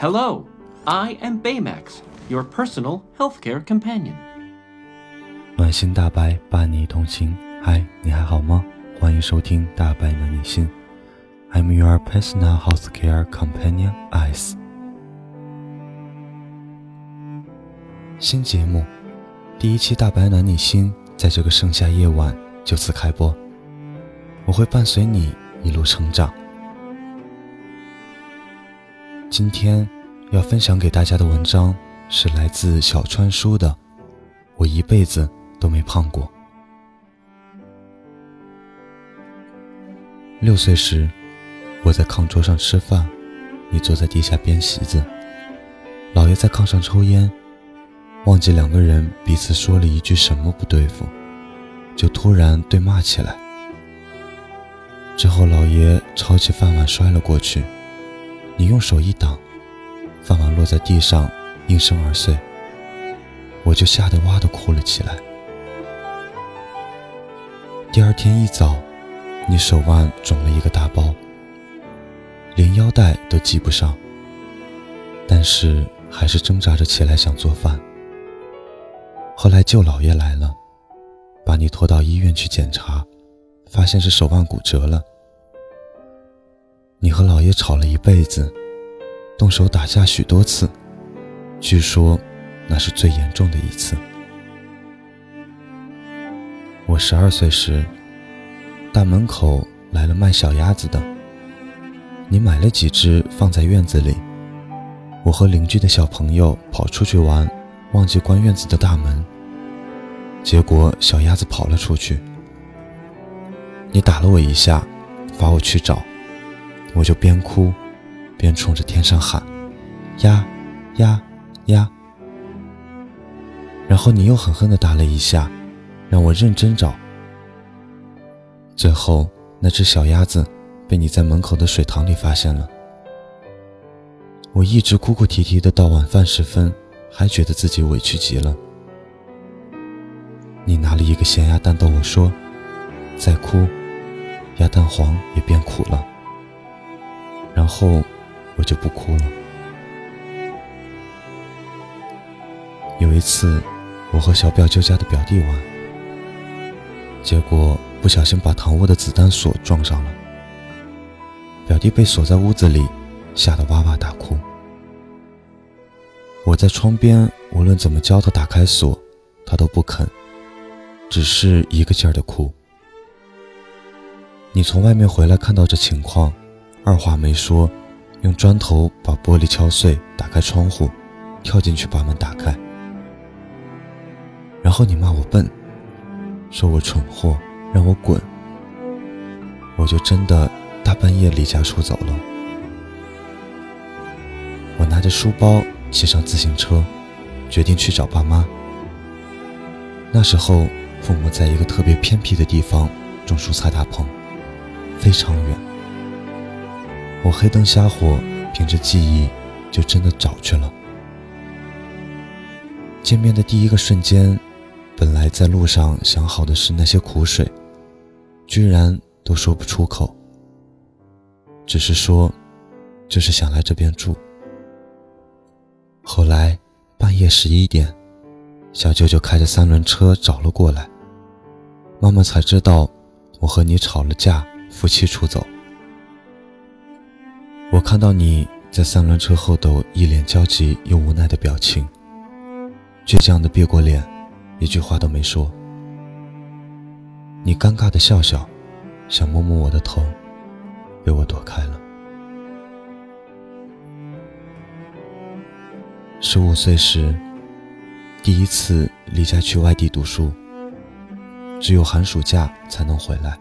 Hello, I am Baymax, your personal healthcare companion. 暖心大白伴你同行，嗨，你还好吗？欢迎收听大白暖你心，I'm your personal healthcare companion, Ice。新节目，第一期大白暖你心，在这个盛夏夜晚就此开播，我会伴随你一路成长。今天要分享给大家的文章是来自小川书的《我一辈子都没胖过》。六岁时，我在炕桌上吃饭，你坐在地下编席子，姥爷在炕上抽烟，忘记两个人彼此说了一句什么不对付，就突然对骂起来。之后，姥爷抄起饭碗摔了过去。你用手一挡，饭碗落在地上，应声而碎。我就吓得哇的哭了起来。第二天一早，你手腕肿了一个大包，连腰带都系不上，但是还是挣扎着起来想做饭。后来舅姥爷来了，把你拖到医院去检查，发现是手腕骨折了。你和老爷吵了一辈子，动手打架许多次，据说那是最严重的一次。我十二岁时，大门口来了卖小鸭子的，你买了几只放在院子里。我和邻居的小朋友跑出去玩，忘记关院子的大门，结果小鸭子跑了出去。你打了我一下，罚我去找。我就边哭，边冲着天上喊：“鸭，鸭，鸭！”然后你又狠狠地打了一下，让我认真找。最后，那只小鸭子被你在门口的水塘里发现了。我一直哭哭啼啼的到晚饭时分，还觉得自己委屈极了。你拿了一个咸鸭蛋逗我说：“再哭，鸭蛋黄也变苦了。”然后我就不哭了。有一次，我和小表舅家的表弟玩，结果不小心把堂屋的子弹锁撞上了。表弟被锁在屋子里，吓得哇哇大哭。我在窗边，无论怎么教他打开锁，他都不肯，只是一个劲儿的哭。你从外面回来，看到这情况。二话没说，用砖头把玻璃敲碎，打开窗户，跳进去把门打开。然后你骂我笨，说我蠢货，让我滚。我就真的大半夜离家出走了。我拿着书包，骑上自行车，决定去找爸妈。那时候，父母在一个特别偏僻的地方种蔬菜大棚，非常远。我黑灯瞎火，凭着记忆，就真的找去了。见面的第一个瞬间，本来在路上想好的是那些苦水，居然都说不出口，只是说，就是想来这边住。后来半夜十一点，小舅舅开着三轮车找了过来，妈妈才知道我和你吵了架，夫妻出走。我看到你在三轮车后斗，一脸焦急又无奈的表情，倔强的别过脸，一句话都没说。你尴尬的笑笑，想摸摸我的头，被我躲开了。十五岁时，第一次离家去外地读书，只有寒暑假才能回来。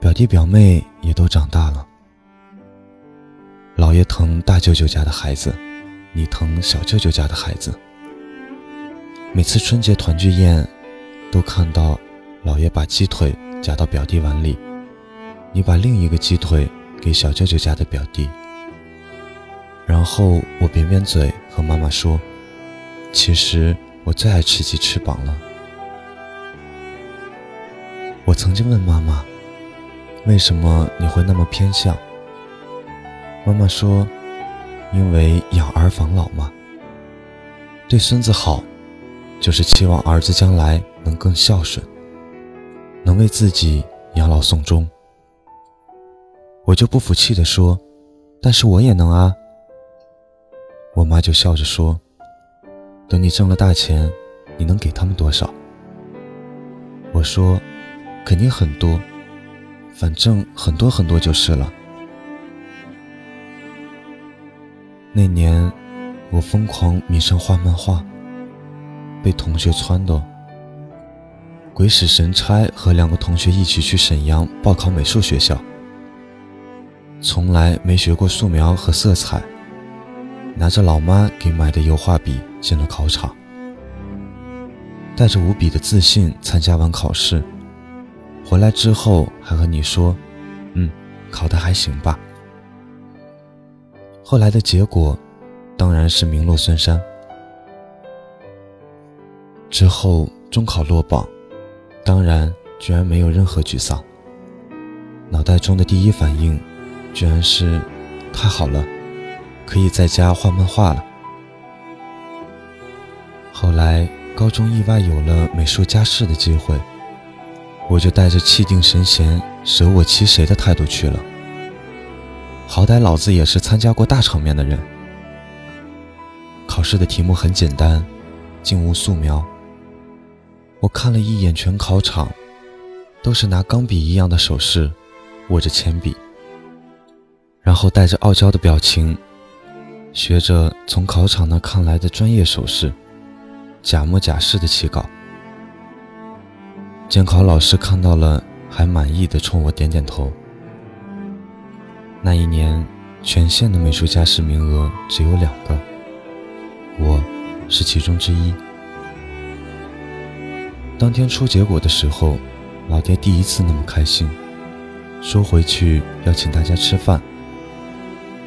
表弟表妹也都长大了。姥爷疼大舅舅家的孩子，你疼小舅舅家的孩子。每次春节团聚宴，都看到姥爷把鸡腿夹到表弟碗里，你把另一个鸡腿给小舅舅家的表弟。然后我扁扁嘴和妈妈说：“其实我最爱吃鸡翅膀了。”我曾经问妈妈：“为什么你会那么偏向？”妈妈说：“因为养儿防老嘛。对孙子好，就是期望儿子将来能更孝顺，能为自己养老送终。我就不服气地说：“但是我也能啊。”我妈就笑着说：“等你挣了大钱，你能给他们多少？”我说：“肯定很多，反正很多很多就是了。”那年，我疯狂迷上画漫画，被同学撺掇，鬼使神差和两个同学一起去沈阳报考美术学校。从来没学过素描和色彩，拿着老妈给买的油画笔进了考场，带着无比的自信参加完考试，回来之后还和你说：“嗯，考得还行吧。”后来的结果，当然是名落孙山。之后中考落榜，当然居然没有任何沮丧。脑袋中的第一反应，居然是太好了，可以在家画漫画了。后来高中意外有了美术加试的机会，我就带着气定神闲、舍我其谁的态度去了。好歹老子也是参加过大场面的人。考试的题目很简单，静物素描。我看了一眼全考场，都是拿钢笔一样的手势，握着铅笔，然后带着傲娇的表情，学着从考场那看来的专业手势，假模假式的起稿。监考老师看到了，还满意的冲我点点头。那一年，全县的美术加试名额只有两个，我是其中之一。当天出结果的时候，老爹第一次那么开心，说回去要请大家吃饭。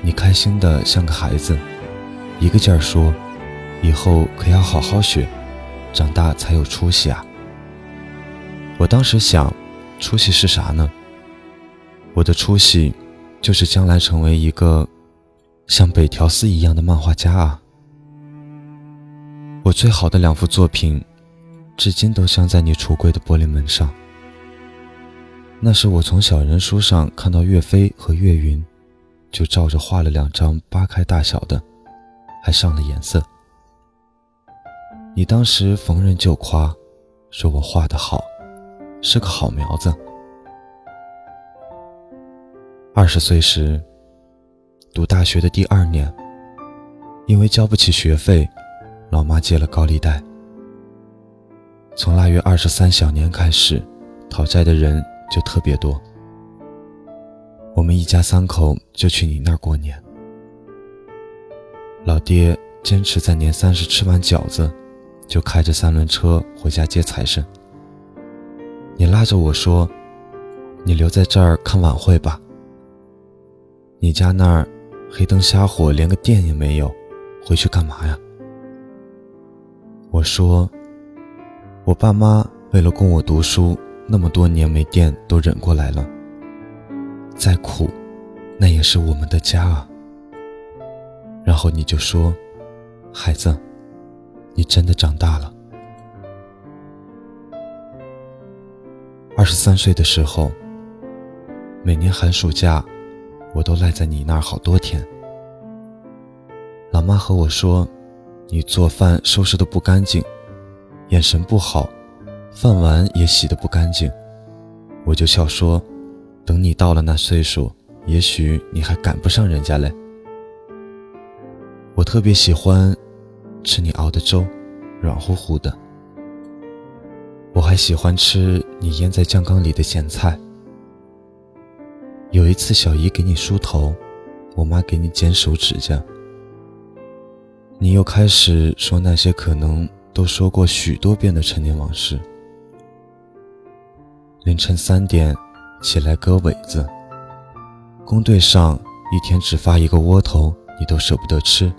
你开心的像个孩子，一个劲儿说，以后可要好好学，长大才有出息啊。我当时想，出息是啥呢？我的出息。就是将来成为一个像北条司一样的漫画家啊！我最好的两幅作品，至今都镶在你橱柜的玻璃门上。那是我从小人书上看到岳飞和岳云，就照着画了两张八开大小的，还上了颜色。你当时逢人就夸，说我画得好，是个好苗子。二十岁时，读大学的第二年，因为交不起学费，老妈借了高利贷。从腊月二十三小年开始，讨债的人就特别多。我们一家三口就去你那儿过年。老爹坚持在年三十吃完饺子，就开着三轮车回家接财神。你拉着我说：“你留在这儿看晚会吧。”你家那儿黑灯瞎火，连个电也没有，回去干嘛呀？我说，我爸妈为了供我读书，那么多年没电都忍过来了。再苦，那也是我们的家啊。然后你就说，孩子，你真的长大了。二十三岁的时候，每年寒暑假。我都赖在你那儿好多天。老妈和我说，你做饭收拾的不干净，眼神不好，饭碗也洗的不干净。我就笑说，等你到了那岁数，也许你还赶不上人家嘞。我特别喜欢吃你熬的粥，软乎乎的。我还喜欢吃你腌在酱缸里的咸菜。有一次，小姨给你梳头，我妈给你剪手指甲，你又开始说那些可能都说过许多遍的陈年往事。凌晨三点起来割苇子，工队上一天只发一个窝头，你都舍不得吃，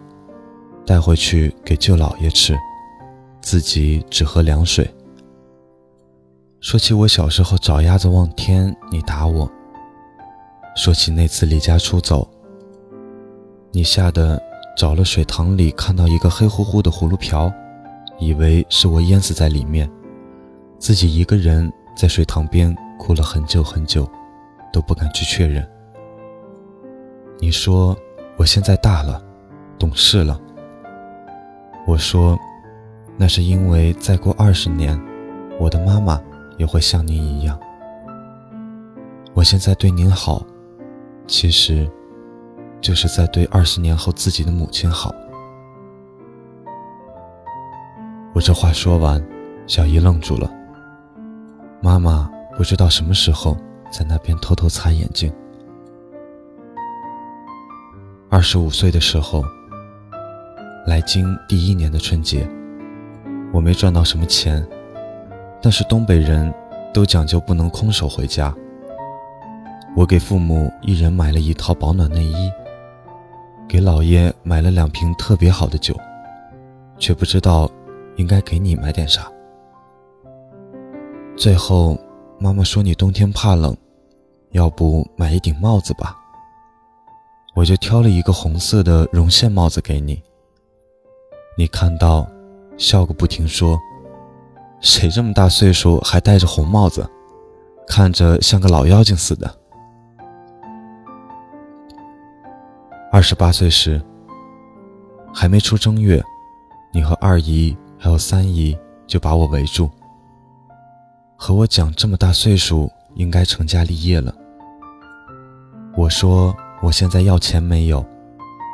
带回去给舅姥爷吃，自己只喝凉水。说起我小时候找鸭子望天，你打我。说起那次离家出走，你吓得找了水塘里看到一个黑乎乎的葫芦瓢，以为是我淹死在里面，自己一个人在水塘边哭了很久很久，都不敢去确认。你说我现在大了，懂事了。我说，那是因为再过二十年，我的妈妈也会像您一样。我现在对您好，其实。就是在对二十年后自己的母亲好。我这话说完，小姨愣住了。妈妈不知道什么时候在那边偷偷擦眼睛。二十五岁的时候，来京第一年的春节，我没赚到什么钱，但是东北人都讲究不能空手回家。我给父母一人买了一套保暖内衣。给姥爷买了两瓶特别好的酒，却不知道应该给你买点啥。最后，妈妈说你冬天怕冷，要不买一顶帽子吧。我就挑了一个红色的绒线帽子给你。你看到，笑个不停，说：“谁这么大岁数还戴着红帽子，看着像个老妖精似的。”二十八岁时，还没出正月，你和二姨还有三姨就把我围住，和我讲这么大岁数应该成家立业了。我说我现在要钱没有，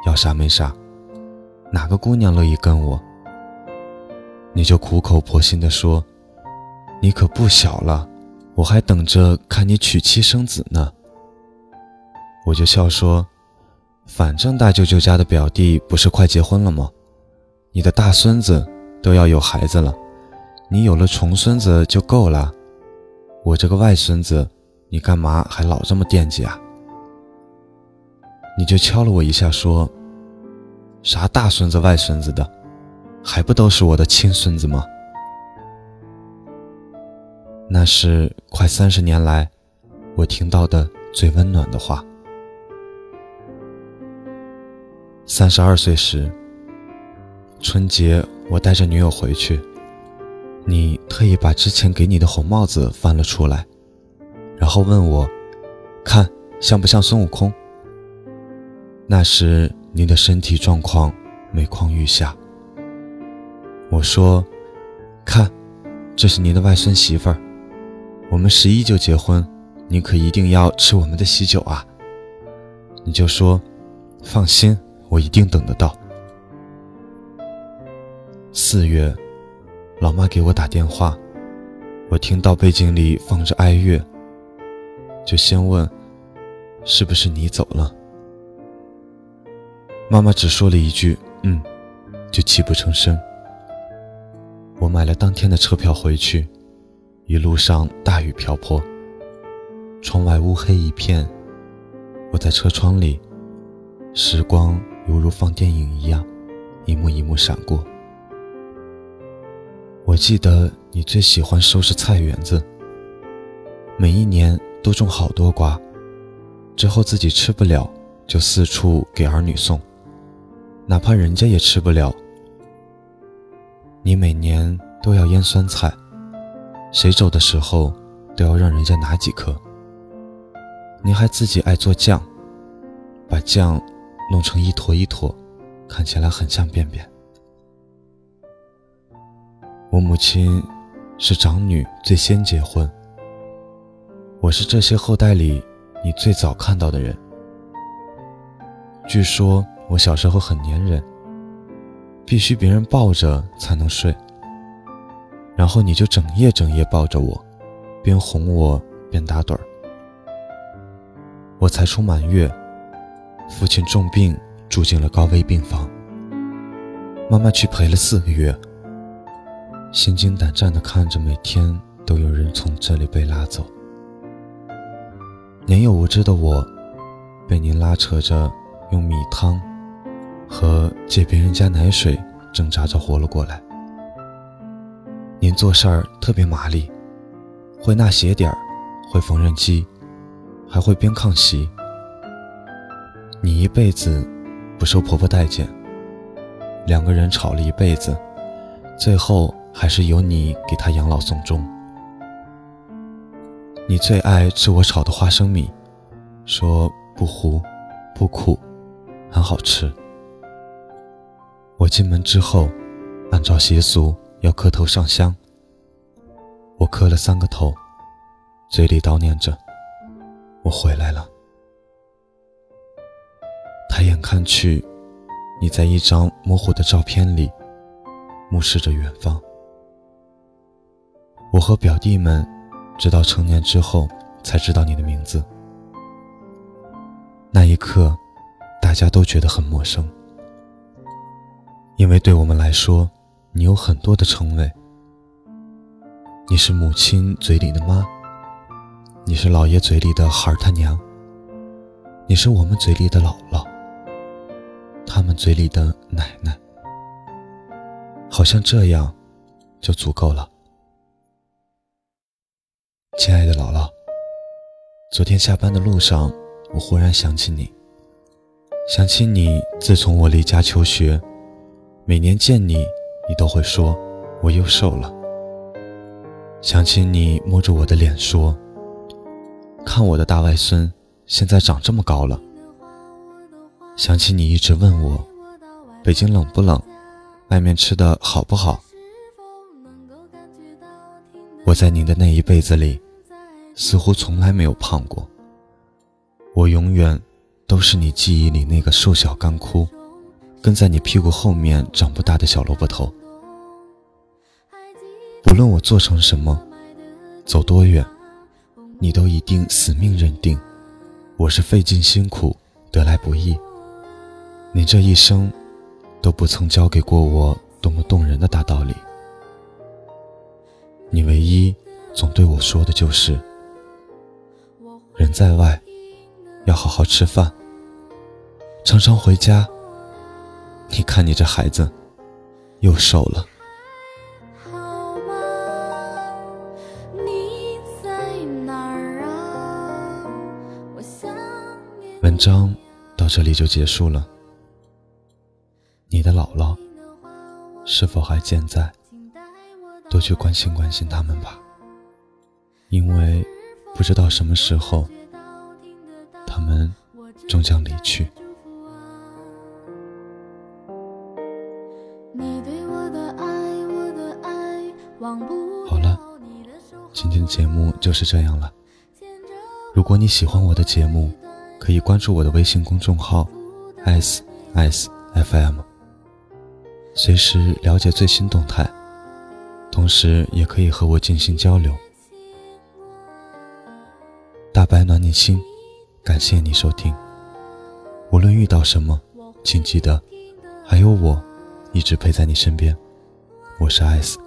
要啥没啥，哪个姑娘乐意跟我？你就苦口婆心地说，你可不小了，我还等着看你娶妻生子呢。我就笑说。反正大舅舅家的表弟不是快结婚了吗？你的大孙子都要有孩子了，你有了重孙子就够了。我这个外孙子，你干嘛还老这么惦记啊？你就敲了我一下，说：“啥大孙子外孙子的，还不都是我的亲孙子吗？”那是快三十年来，我听到的最温暖的话。三十二岁时，春节我带着女友回去，你特意把之前给你的红帽子翻了出来，然后问我，看像不像孙悟空？那时您的身体状况每况愈下。我说，看，这是您的外孙媳妇儿，我们十一就结婚，你可一定要吃我们的喜酒啊！你就说，放心。我一定等得到。四月，老妈给我打电话，我听到背景里放着哀乐，就先问：“是不是你走了？”妈妈只说了一句：“嗯”，就泣不成声。我买了当天的车票回去，一路上大雨瓢泼，窗外乌黑一片，我在车窗里，时光。犹如放电影一样，一幕一幕闪过。我记得你最喜欢收拾菜园子，每一年都种好多瓜，之后自己吃不了，就四处给儿女送，哪怕人家也吃不了。你每年都要腌酸菜，谁走的时候都要让人家拿几颗。你还自己爱做酱，把酱。弄成一坨一坨，看起来很像便便。我母亲是长女，最先结婚。我是这些后代里你最早看到的人。据说我小时候很粘人，必须别人抱着才能睡。然后你就整夜整夜抱着我，边哄我边打盹儿。我才出满月。父亲重病，住进了高危病房。妈妈去陪了四个月，心惊胆战地看着每天都有人从这里被拉走。年幼无知的我，被您拉扯着用米汤和借别人家奶水挣扎着活了过来。您做事儿特别麻利，会纳鞋底儿，会缝纫机，还会编炕席。你一辈子不受婆婆待见，两个人吵了一辈子，最后还是由你给他养老送终。你最爱吃我炒的花生米，说不糊，不苦，很好吃。我进门之后，按照习俗要磕头上香。我磕了三个头，嘴里叨念着：“我回来了。”抬眼看去，你在一张模糊的照片里，目视着远方。我和表弟们，直到成年之后才知道你的名字。那一刻，大家都觉得很陌生。因为对我们来说，你有很多的称谓。你是母亲嘴里的妈，你是姥爷嘴里的孩儿他娘，你是我们嘴里的姥姥，嘴里的奶奶。好像这样，就足够了。亲爱的姥姥，昨天下班的路上，我忽然想起你，想起你自从我离家求学。每年见你，你都会说我又瘦了。想起你摸着我的脸说：“看我的大外孙，现在长这么高了。”想起你一直问我，北京冷不冷，外面吃的好不好。我在您的那一辈子里，似乎从来没有胖过。我永远都是你记忆里那个瘦小干枯。跟在你屁股后面长不大的小萝卜头，不论我做成什么，走多远，你都一定死命认定我是费尽辛苦得来不易。你这一生都不曾教给过我多么动人的大道理，你唯一总对我说的就是：人在外要好好吃饭，常常回家。你看，你这孩子又瘦了。文章到这里就结束了。你的姥姥是否还健在？多去关心关心他们吧，因为不知道什么时候，他们终将离去。好了，今天的节目就是这样了。如果你喜欢我的节目，可以关注我的微信公众号 s s f m，随时了解最新动态，同时也可以和我进行交流。大白暖你心，感谢你收听。无论遇到什么，请记得还有我。一直陪在你身边，我是艾斯，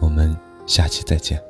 我们下期再见。